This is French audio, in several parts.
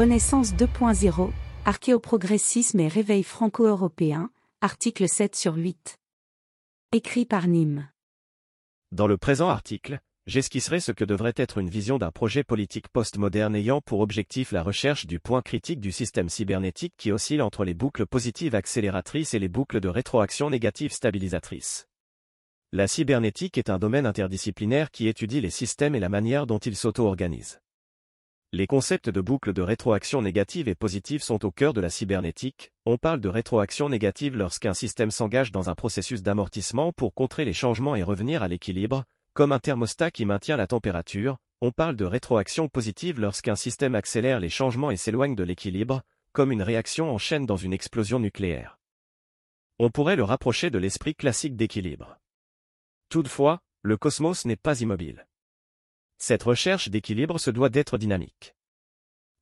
Renaissance 2.0, Archéoprogressisme et réveil franco-européen, article 7 sur 8. Écrit par Nîmes. Dans le présent article, j'esquisserai ce que devrait être une vision d'un projet politique postmoderne ayant pour objectif la recherche du point critique du système cybernétique qui oscille entre les boucles positives accélératrices et les boucles de rétroaction négative stabilisatrices. La cybernétique est un domaine interdisciplinaire qui étudie les systèmes et la manière dont ils s'auto-organisent. Les concepts de boucles de rétroaction négative et positive sont au cœur de la cybernétique. On parle de rétroaction négative lorsqu'un système s'engage dans un processus d'amortissement pour contrer les changements et revenir à l'équilibre, comme un thermostat qui maintient la température. On parle de rétroaction positive lorsqu'un système accélère les changements et s'éloigne de l'équilibre, comme une réaction en chaîne dans une explosion nucléaire. On pourrait le rapprocher de l'esprit classique d'équilibre. Toutefois, le cosmos n'est pas immobile. Cette recherche d'équilibre se doit d'être dynamique.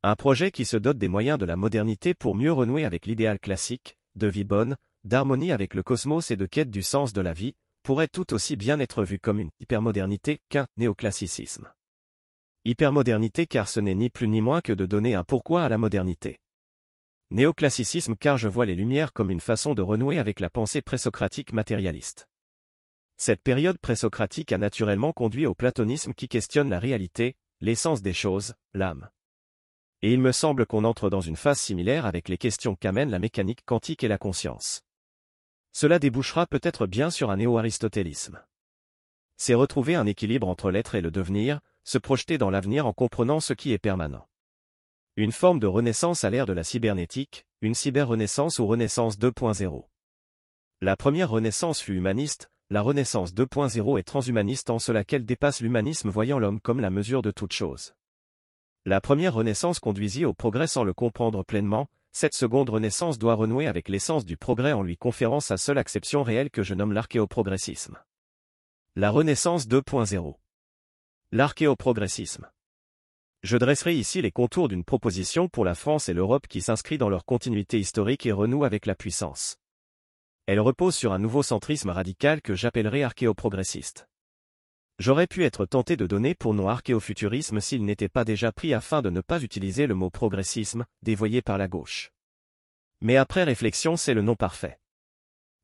Un projet qui se dote des moyens de la modernité pour mieux renouer avec l'idéal classique, de vie bonne, d'harmonie avec le cosmos et de quête du sens de la vie, pourrait tout aussi bien être vu comme une hypermodernité qu'un néoclassicisme. Hypermodernité car ce n'est ni plus ni moins que de donner un pourquoi à la modernité. Néoclassicisme car je vois les Lumières comme une façon de renouer avec la pensée présocratique matérialiste. Cette période présocratique a naturellement conduit au platonisme qui questionne la réalité, l'essence des choses, l'âme. Et il me semble qu'on entre dans une phase similaire avec les questions qu'amènent la mécanique quantique et la conscience. Cela débouchera peut-être bien sur un néo-aristotélisme. C'est retrouver un équilibre entre l'être et le devenir, se projeter dans l'avenir en comprenant ce qui est permanent. Une forme de renaissance à l'ère de la cybernétique, une cyber-renaissance ou renaissance 2.0. La première renaissance fut humaniste, la Renaissance 2.0 est transhumaniste en cela qu'elle dépasse l'humanisme voyant l'homme comme la mesure de toute chose. La première Renaissance conduisit au progrès sans le comprendre pleinement, cette seconde Renaissance doit renouer avec l'essence du progrès en lui conférant sa seule acception réelle que je nomme l'archéoprogressisme. La Renaissance 2.0 L'archéoprogressisme. Je dresserai ici les contours d'une proposition pour la France et l'Europe qui s'inscrit dans leur continuité historique et renoue avec la puissance. Elle repose sur un nouveau centrisme radical que j'appellerai archéoprogressiste. J'aurais pu être tenté de donner pour nom archéofuturisme s'il n'était pas déjà pris afin de ne pas utiliser le mot progressisme, dévoyé par la gauche. Mais après réflexion c'est le nom parfait.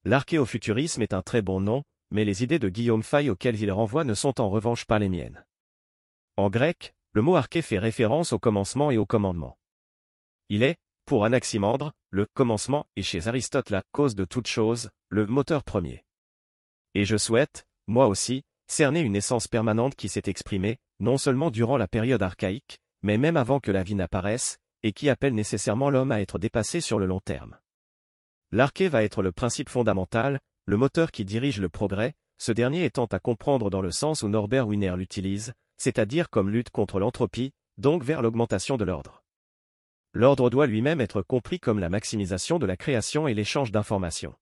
L'archéofuturisme est un très bon nom, mais les idées de Guillaume Fay auxquelles il renvoie ne sont en revanche pas les miennes. En grec, le mot arché fait référence au commencement et au commandement. Il est, pour Anaximandre, le commencement est chez Aristote la cause de toute chose, le moteur premier. Et je souhaite, moi aussi, cerner une essence permanente qui s'est exprimée, non seulement durant la période archaïque, mais même avant que la vie n'apparaisse, et qui appelle nécessairement l'homme à être dépassé sur le long terme. L'arché va être le principe fondamental, le moteur qui dirige le progrès, ce dernier étant à comprendre dans le sens où Norbert Wiener l'utilise, c'est-à-dire comme lutte contre l'entropie, donc vers l'augmentation de l'ordre. L'ordre doit lui-même être compris comme la maximisation de la création et l'échange d'informations.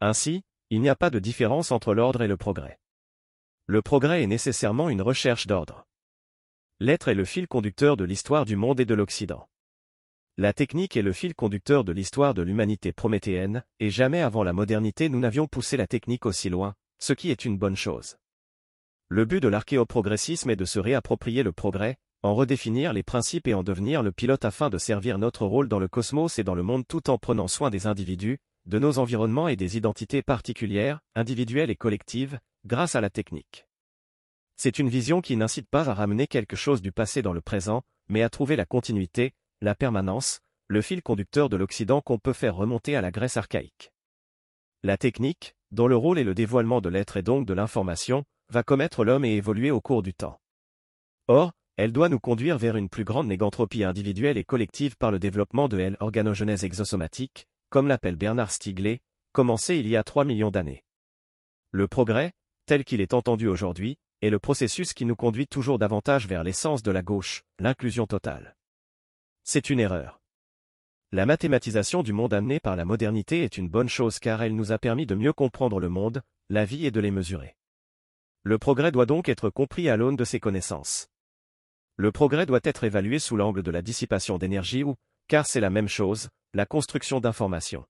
Ainsi, il n'y a pas de différence entre l'ordre et le progrès. Le progrès est nécessairement une recherche d'ordre. L'être est le fil conducteur de l'histoire du monde et de l'Occident. La technique est le fil conducteur de l'histoire de l'humanité prométhéenne, et jamais avant la modernité nous n'avions poussé la technique aussi loin, ce qui est une bonne chose. Le but de l'archéoprogressisme est de se réapproprier le progrès, en redéfinir les principes et en devenir le pilote afin de servir notre rôle dans le cosmos et dans le monde tout en prenant soin des individus, de nos environnements et des identités particulières, individuelles et collectives, grâce à la technique. C'est une vision qui n'incite pas à ramener quelque chose du passé dans le présent, mais à trouver la continuité, la permanence, le fil conducteur de l'Occident qu'on peut faire remonter à la Grèce archaïque. La technique, dont le rôle est le dévoilement de l'être et donc de l'information, va commettre l'homme et évoluer au cours du temps. Or, elle doit nous conduire vers une plus grande négantropie individuelle et collective par le développement de l'organogenèse exosomatique, comme l'appelle Bernard Stigley, commencé il y a 3 millions d'années. Le progrès, tel qu'il est entendu aujourd'hui, est le processus qui nous conduit toujours davantage vers l'essence de la gauche, l'inclusion totale. C'est une erreur. La mathématisation du monde amenée par la modernité est une bonne chose car elle nous a permis de mieux comprendre le monde, la vie et de les mesurer. Le progrès doit donc être compris à l'aune de ses connaissances. Le progrès doit être évalué sous l'angle de la dissipation d'énergie ou, car c'est la même chose, la construction d'informations.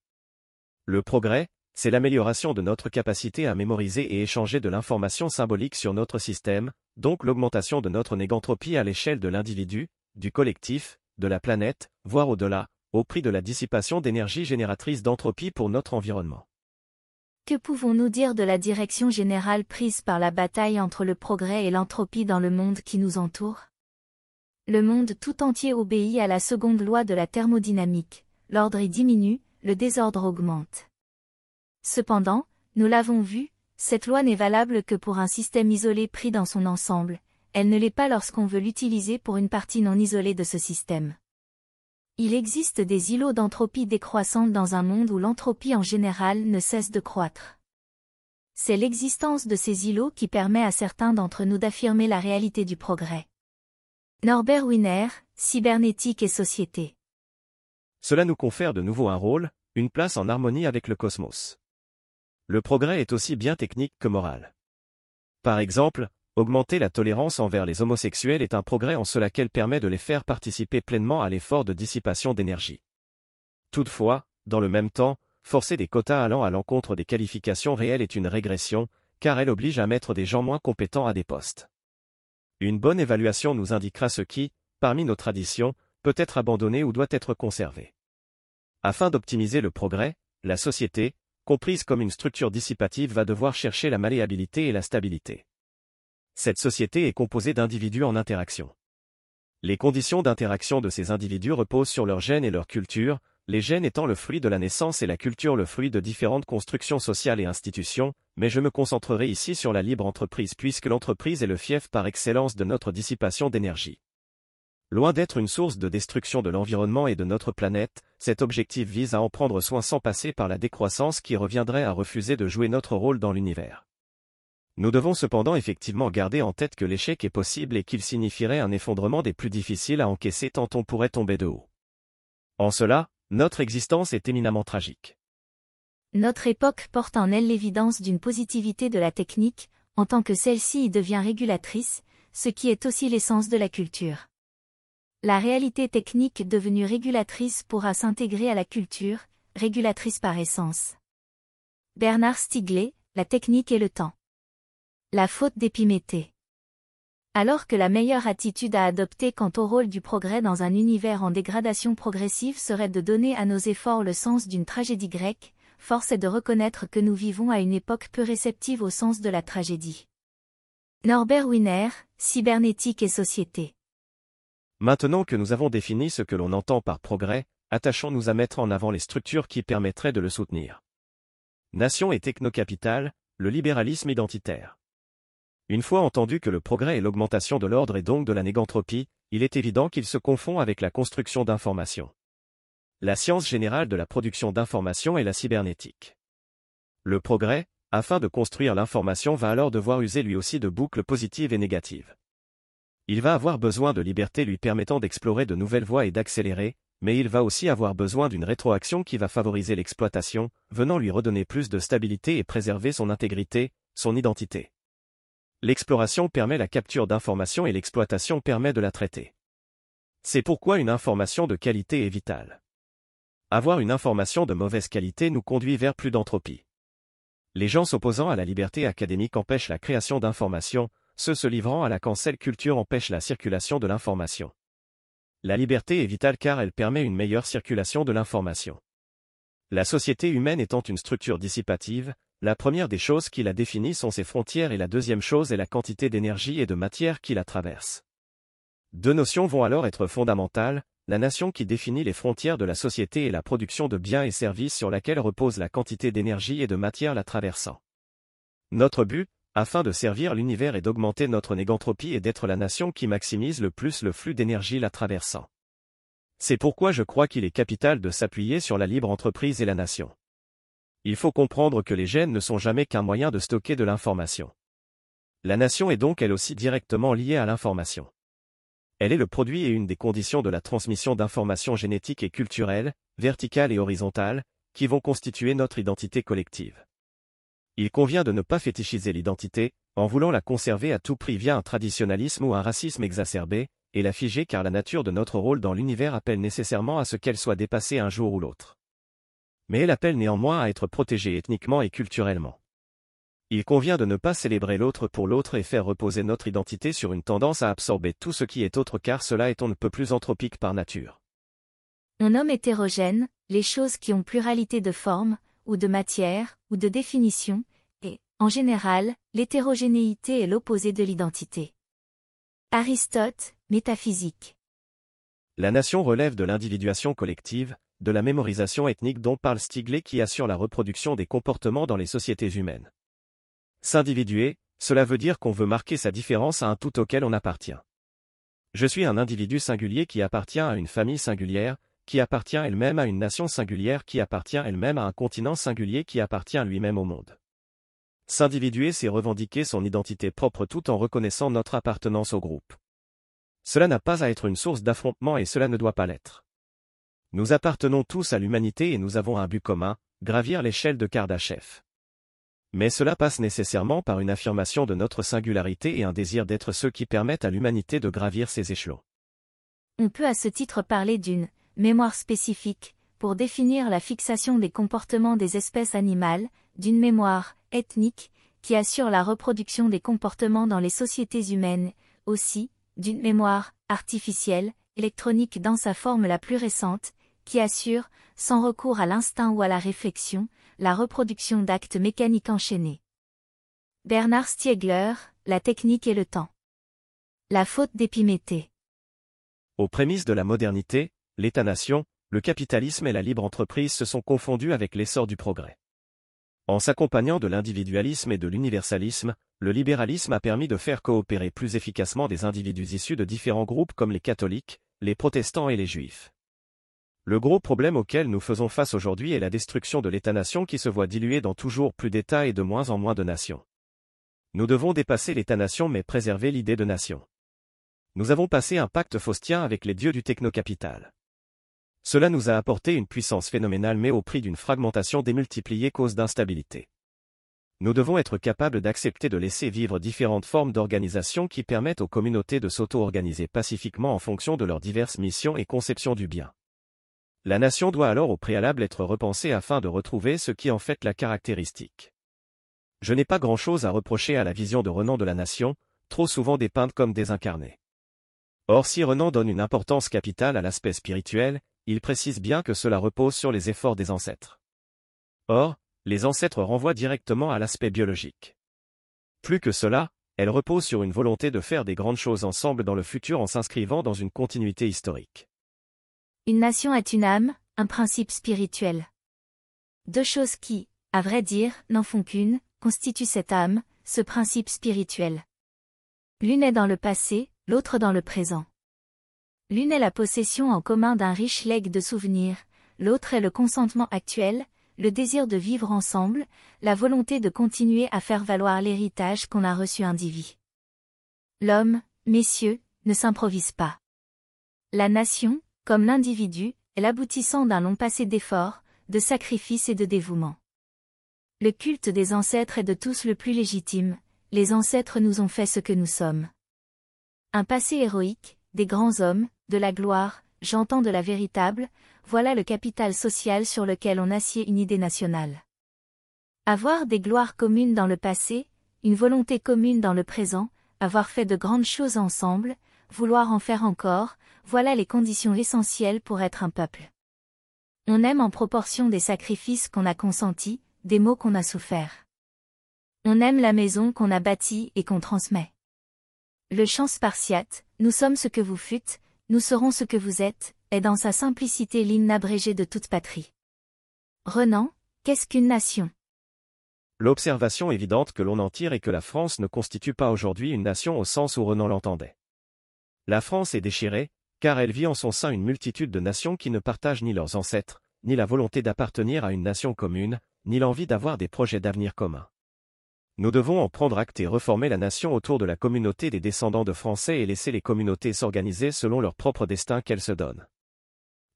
Le progrès, c'est l'amélioration de notre capacité à mémoriser et échanger de l'information symbolique sur notre système, donc l'augmentation de notre négantropie à l'échelle de l'individu, du collectif, de la planète, voire au-delà, au prix de la dissipation d'énergie génératrice d'entropie pour notre environnement. Que pouvons-nous dire de la direction générale prise par la bataille entre le progrès et l'entropie dans le monde qui nous entoure? Le monde tout entier obéit à la seconde loi de la thermodynamique, l'ordre y diminue, le désordre augmente. Cependant, nous l'avons vu, cette loi n'est valable que pour un système isolé pris dans son ensemble, elle ne l'est pas lorsqu'on veut l'utiliser pour une partie non isolée de ce système. Il existe des îlots d'entropie décroissante dans un monde où l'entropie en général ne cesse de croître. C'est l'existence de ces îlots qui permet à certains d'entre nous d'affirmer la réalité du progrès. Norbert Wiener, Cybernétique et Société. Cela nous confère de nouveau un rôle, une place en harmonie avec le cosmos. Le progrès est aussi bien technique que moral. Par exemple, Augmenter la tolérance envers les homosexuels est un progrès en cela qu'elle permet de les faire participer pleinement à l'effort de dissipation d'énergie. Toutefois, dans le même temps, forcer des quotas allant à l'encontre des qualifications réelles est une régression, car elle oblige à mettre des gens moins compétents à des postes. Une bonne évaluation nous indiquera ce qui, parmi nos traditions, peut être abandonné ou doit être conservé. Afin d'optimiser le progrès, la société, comprise comme une structure dissipative va devoir chercher la malléabilité et la stabilité. Cette société est composée d'individus en interaction. Les conditions d'interaction de ces individus reposent sur leurs gènes et leur culture, les gènes étant le fruit de la naissance et la culture le fruit de différentes constructions sociales et institutions, mais je me concentrerai ici sur la libre entreprise puisque l'entreprise est le fief par excellence de notre dissipation d'énergie. Loin d'être une source de destruction de l'environnement et de notre planète, cet objectif vise à en prendre soin sans passer par la décroissance qui reviendrait à refuser de jouer notre rôle dans l'univers. Nous devons cependant effectivement garder en tête que l'échec est possible et qu'il signifierait un effondrement des plus difficiles à encaisser tant on pourrait tomber de haut. En cela, notre existence est éminemment tragique. Notre époque porte en elle l'évidence d'une positivité de la technique, en tant que celle-ci y devient régulatrice, ce qui est aussi l'essence de la culture. La réalité technique devenue régulatrice pourra s'intégrer à la culture, régulatrice par essence. Bernard Stigley, La technique et le temps. La faute d'Épiméthée. Alors que la meilleure attitude à adopter quant au rôle du progrès dans un univers en dégradation progressive serait de donner à nos efforts le sens d'une tragédie grecque, force est de reconnaître que nous vivons à une époque peu réceptive au sens de la tragédie. Norbert Wiener, Cybernétique et Société. Maintenant que nous avons défini ce que l'on entend par progrès, attachons-nous à mettre en avant les structures qui permettraient de le soutenir. Nation et technocapitale, le libéralisme identitaire. Une fois entendu que le progrès est l'augmentation de l'ordre et donc de la négantropie, il est évident qu'il se confond avec la construction d'informations. La science générale de la production d'informations est la cybernétique. Le progrès, afin de construire l'information va alors devoir user lui aussi de boucles positives et négatives. Il va avoir besoin de liberté lui permettant d'explorer de nouvelles voies et d'accélérer, mais il va aussi avoir besoin d'une rétroaction qui va favoriser l'exploitation, venant lui redonner plus de stabilité et préserver son intégrité, son identité. L'exploration permet la capture d'informations et l'exploitation permet de la traiter. C'est pourquoi une information de qualité est vitale. Avoir une information de mauvaise qualité nous conduit vers plus d'entropie. Les gens s'opposant à la liberté académique empêchent la création d'informations, ceux se livrant à la cancel culture empêchent la circulation de l'information. La liberté est vitale car elle permet une meilleure circulation de l'information. La société humaine étant une structure dissipative, la première des choses qui la définit sont ses frontières et la deuxième chose est la quantité d'énergie et de matière qui la traverse. Deux notions vont alors être fondamentales, la nation qui définit les frontières de la société et la production de biens et services sur laquelle repose la quantité d'énergie et de matière la traversant. Notre but, afin de servir l'univers et d'augmenter notre négantropie est d'être la nation qui maximise le plus le flux d'énergie la traversant. C'est pourquoi je crois qu'il est capital de s'appuyer sur la libre entreprise et la nation il faut comprendre que les gènes ne sont jamais qu'un moyen de stocker de l'information. La nation est donc elle aussi directement liée à l'information. Elle est le produit et une des conditions de la transmission d'informations génétiques et culturelles, verticales et horizontales, qui vont constituer notre identité collective. Il convient de ne pas fétichiser l'identité, en voulant la conserver à tout prix via un traditionnalisme ou un racisme exacerbé, et la figer car la nature de notre rôle dans l'univers appelle nécessairement à ce qu'elle soit dépassée un jour ou l'autre mais elle appelle néanmoins à être protégée ethniquement et culturellement. Il convient de ne pas célébrer l'autre pour l'autre et faire reposer notre identité sur une tendance à absorber tout ce qui est autre car cela est on ne peut plus anthropique par nature. On nomme hétérogène les choses qui ont pluralité de formes, ou de matière, ou de définition, et, en général, l'hétérogénéité est l'opposé de l'identité. Aristote, Métaphysique. La nation relève de l'individuation collective, de la mémorisation ethnique dont parle Stigley qui assure la reproduction des comportements dans les sociétés humaines. S'individuer, cela veut dire qu'on veut marquer sa différence à un tout auquel on appartient. Je suis un individu singulier qui appartient à une famille singulière, qui appartient elle-même à une nation singulière qui appartient elle-même à un continent singulier qui appartient lui-même au monde. S'individuer, c'est revendiquer son identité propre tout en reconnaissant notre appartenance au groupe. Cela n'a pas à être une source d'affrontement et cela ne doit pas l'être. Nous appartenons tous à l'humanité et nous avons un but commun, gravir l'échelle de Kardashev. Mais cela passe nécessairement par une affirmation de notre singularité et un désir d'être ceux qui permettent à l'humanité de gravir ces échelons. On peut à ce titre parler d'une mémoire spécifique, pour définir la fixation des comportements des espèces animales, d'une mémoire ethnique, qui assure la reproduction des comportements dans les sociétés humaines, aussi, d'une mémoire artificielle, électronique dans sa forme la plus récente, qui assure, sans recours à l'instinct ou à la réflexion, la reproduction d'actes mécaniques enchaînés. Bernard Stiegler, La technique et le temps. La faute d'Épiméthée. Aux prémices de la modernité, l'État-nation, le capitalisme et la libre entreprise se sont confondus avec l'essor du progrès. En s'accompagnant de l'individualisme et de l'universalisme, le libéralisme a permis de faire coopérer plus efficacement des individus issus de différents groupes comme les catholiques, les protestants et les juifs. Le gros problème auquel nous faisons face aujourd'hui est la destruction de l'État-nation qui se voit dilué dans toujours plus d'États et de moins en moins de nations. Nous devons dépasser l'État-nation mais préserver l'idée de nation. Nous avons passé un pacte faustien avec les dieux du technocapital. Cela nous a apporté une puissance phénoménale mais au prix d'une fragmentation démultipliée cause d'instabilité. Nous devons être capables d'accepter de laisser vivre différentes formes d'organisation qui permettent aux communautés de s'auto-organiser pacifiquement en fonction de leurs diverses missions et conceptions du bien. La nation doit alors au préalable être repensée afin de retrouver ce qui en fait la caractéristique. Je n'ai pas grand-chose à reprocher à la vision de Renan de la nation, trop souvent dépeinte comme désincarnée. Or si Renan donne une importance capitale à l'aspect spirituel, il précise bien que cela repose sur les efforts des ancêtres. Or, les ancêtres renvoient directement à l'aspect biologique. Plus que cela, elle repose sur une volonté de faire des grandes choses ensemble dans le futur en s'inscrivant dans une continuité historique. Une nation est une âme, un principe spirituel. Deux choses qui, à vrai dire, n'en font qu'une, constituent cette âme, ce principe spirituel. L'une est dans le passé, l'autre dans le présent. L'une est la possession en commun d'un riche legs de souvenirs, l'autre est le consentement actuel, le désir de vivre ensemble, la volonté de continuer à faire valoir l'héritage qu'on a reçu indivis. L'homme, messieurs, ne s'improvise pas. La nation, comme l'individu, est l'aboutissant d'un long passé d'efforts, de sacrifices et de dévouement. Le culte des ancêtres est de tous le plus légitime, les ancêtres nous ont fait ce que nous sommes. Un passé héroïque, des grands hommes, de la gloire, j'entends de la véritable, voilà le capital social sur lequel on assied une idée nationale. Avoir des gloires communes dans le passé, une volonté commune dans le présent, avoir fait de grandes choses ensemble, vouloir en faire encore, voilà les conditions essentielles pour être un peuple. On aime en proportion des sacrifices qu'on a consentis, des maux qu'on a soufferts. On aime la maison qu'on a bâtie et qu'on transmet. Le chant spartiate, nous sommes ce que vous fûtes, nous serons ce que vous êtes, est dans sa simplicité l'hymne abrégé de toute patrie. Renan, qu'est-ce qu'une nation? L'observation évidente que l'on en tire est que la France ne constitue pas aujourd'hui une nation au sens où Renan l'entendait. La France est déchirée, car elle vit en son sein une multitude de nations qui ne partagent ni leurs ancêtres, ni la volonté d'appartenir à une nation commune, ni l'envie d'avoir des projets d'avenir communs. Nous devons en prendre acte et reformer la nation autour de la communauté des descendants de Français et laisser les communautés s'organiser selon leur propre destin qu'elles se donnent.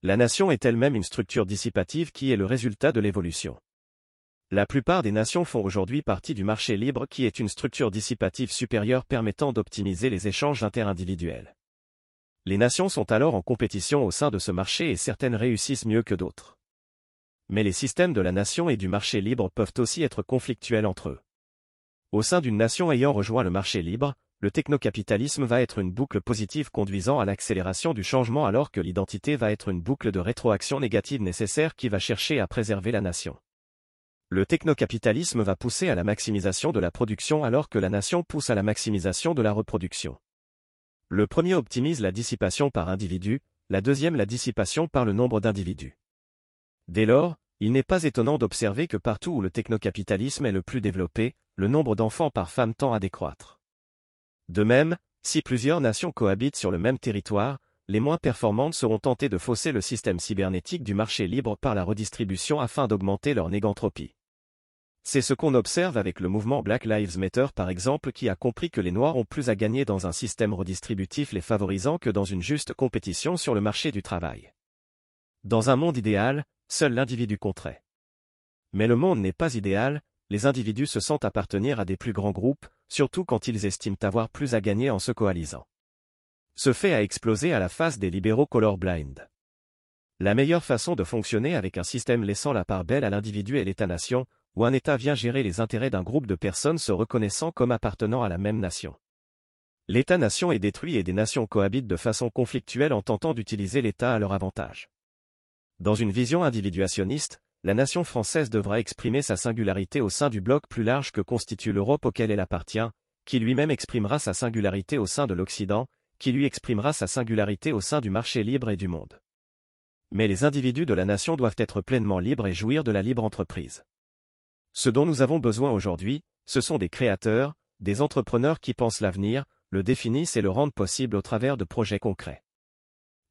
La nation est elle-même une structure dissipative qui est le résultat de l'évolution. La plupart des nations font aujourd'hui partie du marché libre qui est une structure dissipative supérieure permettant d'optimiser les échanges interindividuels. Les nations sont alors en compétition au sein de ce marché et certaines réussissent mieux que d'autres. Mais les systèmes de la nation et du marché libre peuvent aussi être conflictuels entre eux. Au sein d'une nation ayant rejoint le marché libre, le technocapitalisme va être une boucle positive conduisant à l'accélération du changement alors que l'identité va être une boucle de rétroaction négative nécessaire qui va chercher à préserver la nation. Le technocapitalisme va pousser à la maximisation de la production alors que la nation pousse à la maximisation de la reproduction. Le premier optimise la dissipation par individu, la deuxième la dissipation par le nombre d'individus. Dès lors, il n'est pas étonnant d'observer que partout où le technocapitalisme est le plus développé, le nombre d'enfants par femme tend à décroître. De même, si plusieurs nations cohabitent sur le même territoire, les moins performantes seront tentées de fausser le système cybernétique du marché libre par la redistribution afin d'augmenter leur négantropie. C'est ce qu'on observe avec le mouvement Black Lives Matter par exemple qui a compris que les Noirs ont plus à gagner dans un système redistributif les favorisant que dans une juste compétition sur le marché du travail. Dans un monde idéal, seul l'individu compterait. Mais le monde n'est pas idéal, les individus se sentent appartenir à des plus grands groupes, surtout quand ils estiment avoir plus à gagner en se coalisant. Ce fait a explosé à la face des libéraux colorblind. La meilleure façon de fonctionner avec un système laissant la part belle à l'individu et l'État-nation, où un État vient gérer les intérêts d'un groupe de personnes se reconnaissant comme appartenant à la même nation. L'État-nation est détruit et des nations cohabitent de façon conflictuelle en tentant d'utiliser l'État à leur avantage. Dans une vision individuationniste, la nation française devra exprimer sa singularité au sein du bloc plus large que constitue l'Europe auquel elle appartient, qui lui-même exprimera sa singularité au sein de l'Occident, qui lui exprimera sa singularité au sein du marché libre et du monde. Mais les individus de la nation doivent être pleinement libres et jouir de la libre entreprise. Ce dont nous avons besoin aujourd'hui, ce sont des créateurs, des entrepreneurs qui pensent l'avenir, le définissent et le rendent possible au travers de projets concrets.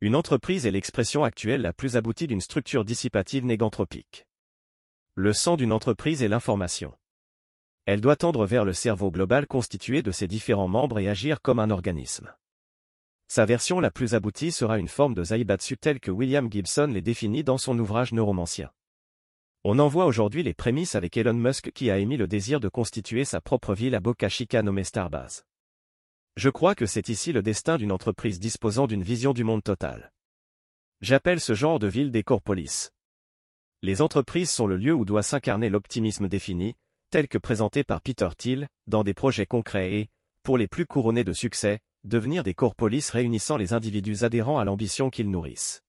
Une entreprise est l'expression actuelle la plus aboutie d'une structure dissipative négantropique. Le sang d'une entreprise est l'information. Elle doit tendre vers le cerveau global constitué de ses différents membres et agir comme un organisme. Sa version la plus aboutie sera une forme de Zaibatsu telle que William Gibson les définit dans son ouvrage Neuromancien. On en voit aujourd'hui les prémices avec Elon Musk qui a émis le désir de constituer sa propre ville à Boca Chica nommée Starbase. Je crois que c'est ici le destin d'une entreprise disposant d'une vision du monde total. J'appelle ce genre de ville des corpolis. Les entreprises sont le lieu où doit s'incarner l'optimisme défini, tel que présenté par Peter Thiel, dans des projets concrets et, pour les plus couronnés de succès, devenir des corpolis réunissant les individus adhérents à l'ambition qu'ils nourrissent.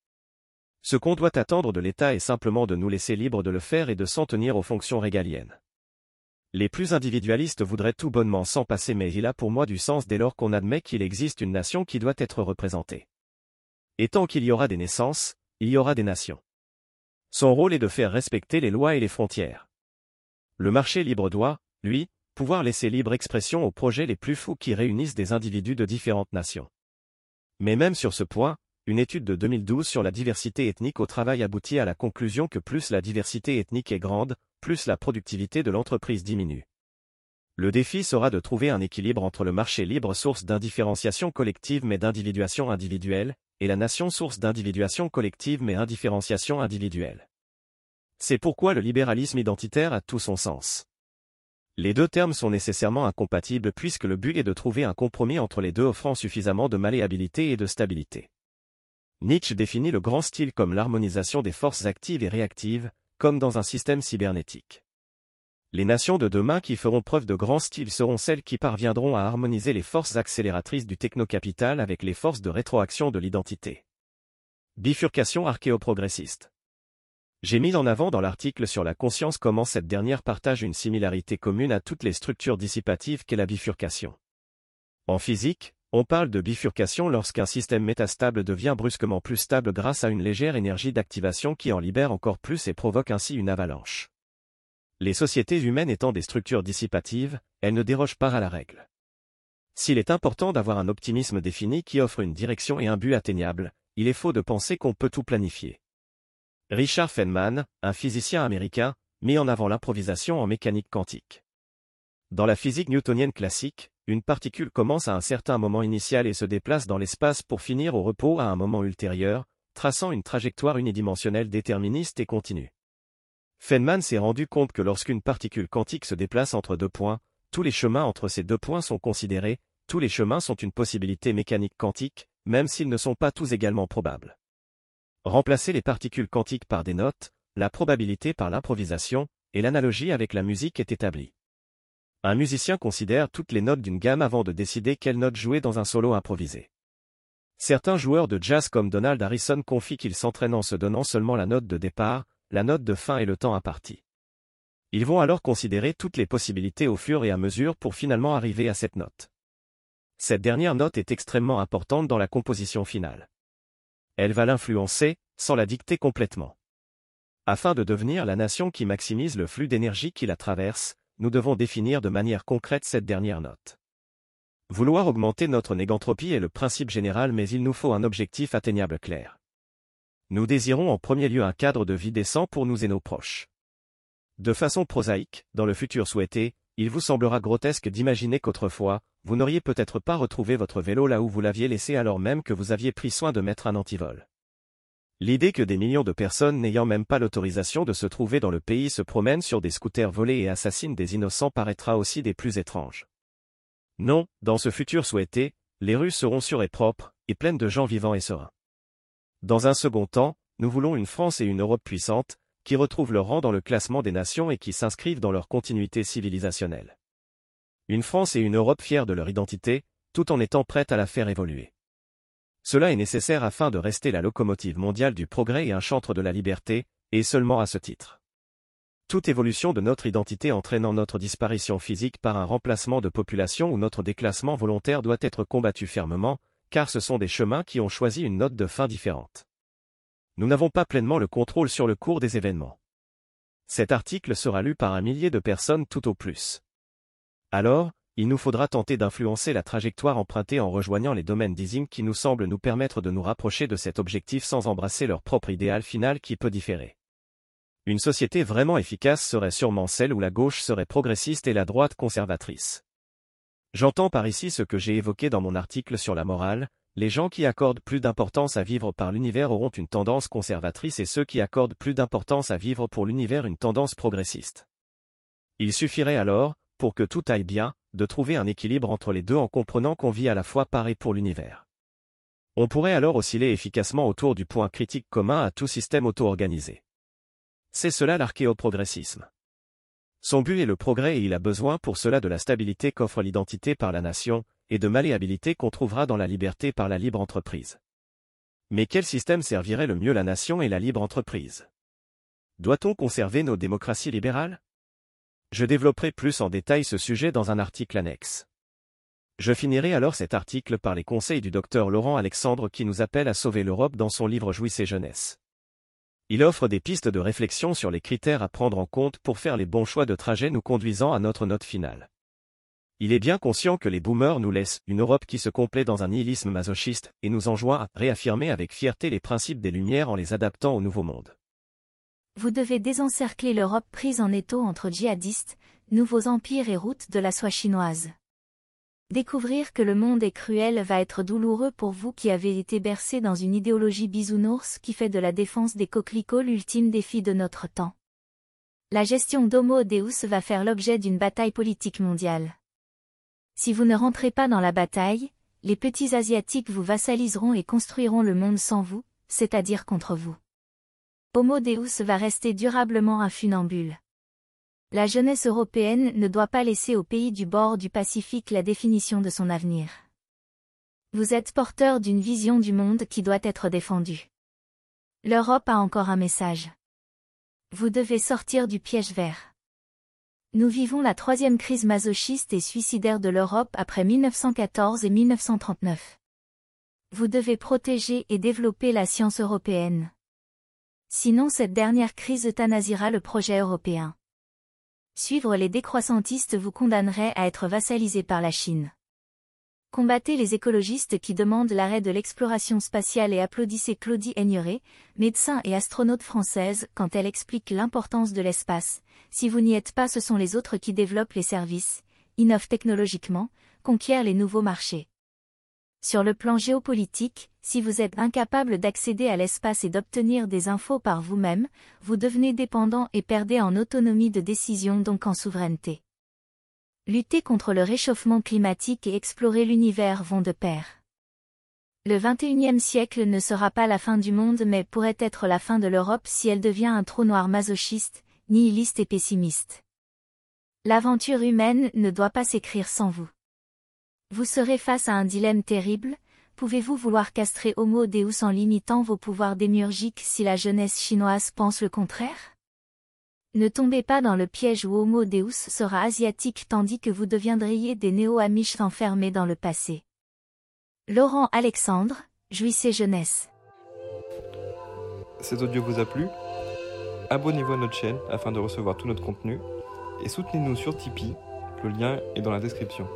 Ce qu'on doit attendre de l'État est simplement de nous laisser libres de le faire et de s'en tenir aux fonctions régaliennes. Les plus individualistes voudraient tout bonnement s'en passer mais il a pour moi du sens dès lors qu'on admet qu'il existe une nation qui doit être représentée. Et tant qu'il y aura des naissances, il y aura des nations. Son rôle est de faire respecter les lois et les frontières. Le marché libre doit, lui, pouvoir laisser libre expression aux projets les plus fous qui réunissent des individus de différentes nations. Mais même sur ce point, une étude de 2012 sur la diversité ethnique au travail aboutit à la conclusion que plus la diversité ethnique est grande, plus la productivité de l'entreprise diminue. Le défi sera de trouver un équilibre entre le marché libre source d'indifférenciation collective mais d'individuation individuelle, et la nation source d'individuation collective mais indifférenciation individuelle. C'est pourquoi le libéralisme identitaire a tout son sens. Les deux termes sont nécessairement incompatibles puisque le but est de trouver un compromis entre les deux offrant suffisamment de malléabilité et de stabilité. Nietzsche définit le grand style comme l'harmonisation des forces actives et réactives, comme dans un système cybernétique. Les nations de demain qui feront preuve de grand style seront celles qui parviendront à harmoniser les forces accélératrices du technocapital avec les forces de rétroaction de l'identité. Bifurcation archéoprogressiste. J'ai mis en avant dans l'article sur la conscience comment cette dernière partage une similarité commune à toutes les structures dissipatives qu'est la bifurcation. En physique, on parle de bifurcation lorsqu'un système métastable devient brusquement plus stable grâce à une légère énergie d'activation qui en libère encore plus et provoque ainsi une avalanche. Les sociétés humaines étant des structures dissipatives, elles ne dérogent pas à la règle. S'il est important d'avoir un optimisme défini qui offre une direction et un but atteignables, il est faux de penser qu'on peut tout planifier. Richard Feynman, un physicien américain, mit en avant l'improvisation en mécanique quantique. Dans la physique newtonienne classique, une particule commence à un certain moment initial et se déplace dans l'espace pour finir au repos à un moment ultérieur, traçant une trajectoire unidimensionnelle déterministe et continue. Feynman s'est rendu compte que lorsqu'une particule quantique se déplace entre deux points, tous les chemins entre ces deux points sont considérés, tous les chemins sont une possibilité mécanique quantique, même s'ils ne sont pas tous également probables. Remplacer les particules quantiques par des notes, la probabilité par l'improvisation, et l'analogie avec la musique est établie. Un musicien considère toutes les notes d'une gamme avant de décider quelle note jouer dans un solo improvisé. Certains joueurs de jazz comme Donald Harrison confient qu'ils s'entraînent en se donnant seulement la note de départ, la note de fin et le temps imparti. Ils vont alors considérer toutes les possibilités au fur et à mesure pour finalement arriver à cette note. Cette dernière note est extrêmement importante dans la composition finale. Elle va l'influencer, sans la dicter complètement. Afin de devenir la nation qui maximise le flux d'énergie qui la traverse, nous devons définir de manière concrète cette dernière note. Vouloir augmenter notre négantropie est le principe général mais il nous faut un objectif atteignable clair. Nous désirons en premier lieu un cadre de vie décent pour nous et nos proches. De façon prosaïque, dans le futur souhaité, il vous semblera grotesque d'imaginer qu'autrefois, vous n'auriez peut-être pas retrouvé votre vélo là où vous l'aviez laissé alors même que vous aviez pris soin de mettre un antivol. L'idée que des millions de personnes n'ayant même pas l'autorisation de se trouver dans le pays se promènent sur des scooters volés et assassinent des innocents paraîtra aussi des plus étranges. Non, dans ce futur souhaité, les rues seront sûres et propres, et pleines de gens vivants et sereins. Dans un second temps, nous voulons une France et une Europe puissantes, qui retrouvent leur rang dans le classement des nations et qui s'inscrivent dans leur continuité civilisationnelle. Une France et une Europe fières de leur identité, tout en étant prêtes à la faire évoluer. Cela est nécessaire afin de rester la locomotive mondiale du progrès et un chantre de la liberté, et seulement à ce titre. Toute évolution de notre identité entraînant notre disparition physique par un remplacement de population ou notre déclassement volontaire doit être combattu fermement, car ce sont des chemins qui ont choisi une note de fin différente. Nous n'avons pas pleinement le contrôle sur le cours des événements. Cet article sera lu par un millier de personnes tout au plus. Alors, il nous faudra tenter d'influencer la trajectoire empruntée en rejoignant les domaines d'easing qui nous semblent nous permettre de nous rapprocher de cet objectif sans embrasser leur propre idéal final qui peut différer. Une société vraiment efficace serait sûrement celle où la gauche serait progressiste et la droite conservatrice. J'entends par ici ce que j'ai évoqué dans mon article sur la morale, les gens qui accordent plus d'importance à vivre par l'univers auront une tendance conservatrice et ceux qui accordent plus d'importance à vivre pour l'univers une tendance progressiste. Il suffirait alors, pour que tout aille bien, de trouver un équilibre entre les deux en comprenant qu'on vit à la fois par et pour l'univers. On pourrait alors osciller efficacement autour du point critique commun à tout système auto-organisé. C'est cela l'archéoprogressisme. Son but est le progrès et il a besoin pour cela de la stabilité qu'offre l'identité par la nation, et de malléabilité qu'on trouvera dans la liberté par la libre entreprise. Mais quel système servirait le mieux la nation et la libre entreprise? Doit-on conserver nos démocraties libérales? Je développerai plus en détail ce sujet dans un article annexe. Je finirai alors cet article par les conseils du docteur Laurent Alexandre qui nous appelle à sauver l'Europe dans son livre Jouissez jeunesse. Il offre des pistes de réflexion sur les critères à prendre en compte pour faire les bons choix de trajet nous conduisant à notre note finale. Il est bien conscient que les boomers nous laissent une Europe qui se complaît dans un nihilisme masochiste et nous enjoint à réaffirmer avec fierté les principes des Lumières en les adaptant au nouveau monde. Vous devez désencercler l'Europe prise en étau entre djihadistes, nouveaux empires et routes de la soie chinoise. Découvrir que le monde est cruel va être douloureux pour vous qui avez été bercé dans une idéologie bisounours qui fait de la défense des coquelicots l'ultime défi de notre temps. La gestion d'Homo Deus va faire l'objet d'une bataille politique mondiale. Si vous ne rentrez pas dans la bataille, les petits Asiatiques vous vassaliseront et construiront le monde sans vous, c'est-à-dire contre vous. Homo Deus va rester durablement un funambule. La jeunesse européenne ne doit pas laisser au pays du bord du Pacifique la définition de son avenir. Vous êtes porteur d'une vision du monde qui doit être défendue. L'Europe a encore un message. Vous devez sortir du piège vert. Nous vivons la troisième crise masochiste et suicidaire de l'Europe après 1914 et 1939. Vous devez protéger et développer la science européenne. Sinon cette dernière crise euthanasiera le projet européen. Suivre les décroissantistes vous condamnerait à être vassalisé par la Chine. Combattez les écologistes qui demandent l'arrêt de l'exploration spatiale et applaudissez Claudie Aigneret, médecin et astronaute française, quand elle explique l'importance de l'espace. Si vous n'y êtes pas, ce sont les autres qui développent les services, innovent technologiquement, conquièrent les nouveaux marchés. Sur le plan géopolitique, si vous êtes incapable d'accéder à l'espace et d'obtenir des infos par vous-même, vous devenez dépendant et perdez en autonomie de décision donc en souveraineté. Lutter contre le réchauffement climatique et explorer l'univers vont de pair. Le XXIe siècle ne sera pas la fin du monde mais pourrait être la fin de l'Europe si elle devient un trou noir masochiste, nihiliste et pessimiste. L'aventure humaine ne doit pas s'écrire sans vous. Vous serez face à un dilemme terrible, pouvez-vous vouloir castrer Homo Deus en limitant vos pouvoirs démiurgiques si la jeunesse chinoise pense le contraire? Ne tombez pas dans le piège où Homo Deus sera asiatique tandis que vous deviendriez des néo-amish enfermés dans le passé. Laurent Alexandre, jouissez jeunesse. Cet audio vous a plu? Abonnez-vous à notre chaîne afin de recevoir tout notre contenu et soutenez-nous sur Tipeee, le lien est dans la description.